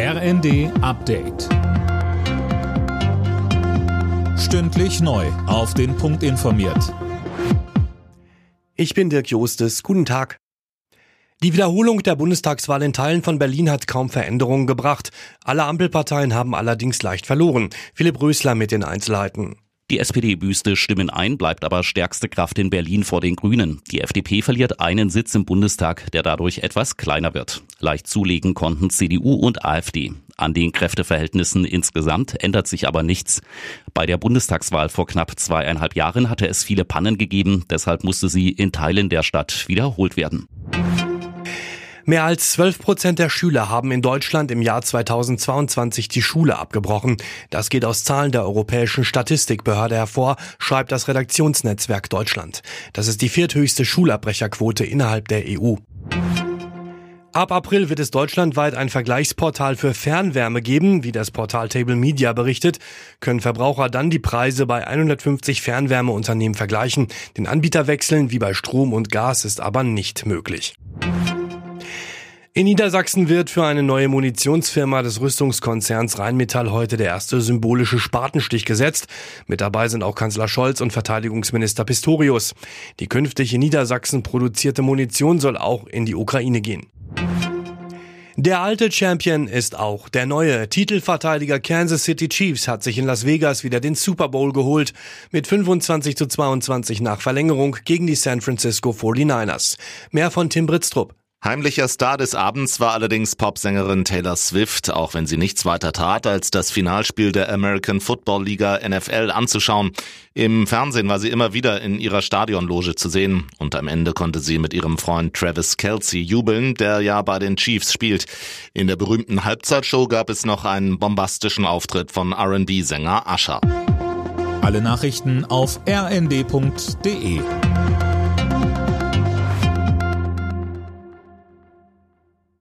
RND Update. Stündlich neu. Auf den Punkt informiert. Ich bin Dirk Jostes. Guten Tag. Die Wiederholung der Bundestagswahl in Teilen von Berlin hat kaum Veränderungen gebracht. Alle Ampelparteien haben allerdings leicht verloren. Philipp Rösler mit den Einzelheiten. Die SPD büßte Stimmen ein, bleibt aber stärkste Kraft in Berlin vor den Grünen. Die FDP verliert einen Sitz im Bundestag, der dadurch etwas kleiner wird. Leicht zulegen konnten CDU und AfD. An den Kräfteverhältnissen insgesamt ändert sich aber nichts. Bei der Bundestagswahl vor knapp zweieinhalb Jahren hatte es viele Pannen gegeben, deshalb musste sie in Teilen der Stadt wiederholt werden. Mehr als 12 Prozent der Schüler haben in Deutschland im Jahr 2022 die Schule abgebrochen. Das geht aus Zahlen der Europäischen Statistikbehörde hervor, schreibt das Redaktionsnetzwerk Deutschland. Das ist die vierthöchste Schulabbrecherquote innerhalb der EU. Ab April wird es deutschlandweit ein Vergleichsportal für Fernwärme geben. Wie das Portal Table Media berichtet, können Verbraucher dann die Preise bei 150 Fernwärmeunternehmen vergleichen. Den Anbieter wechseln wie bei Strom und Gas ist aber nicht möglich. In Niedersachsen wird für eine neue Munitionsfirma des Rüstungskonzerns Rheinmetall heute der erste symbolische Spatenstich gesetzt. Mit dabei sind auch Kanzler Scholz und Verteidigungsminister Pistorius. Die künftig in Niedersachsen produzierte Munition soll auch in die Ukraine gehen. Der alte Champion ist auch der neue. Titelverteidiger Kansas City Chiefs hat sich in Las Vegas wieder den Super Bowl geholt. Mit 25 zu 22 nach Verlängerung gegen die San Francisco 49ers. Mehr von Tim Britztrup. Heimlicher Star des Abends war allerdings Popsängerin Taylor Swift, auch wenn sie nichts weiter tat, als das Finalspiel der American Football Liga NFL anzuschauen. Im Fernsehen war sie immer wieder in ihrer Stadionloge zu sehen und am Ende konnte sie mit ihrem Freund Travis Kelsey jubeln, der ja bei den Chiefs spielt. In der berühmten Halbzeitshow gab es noch einen bombastischen Auftritt von R&B-Sänger Usher. Alle Nachrichten auf rnd.de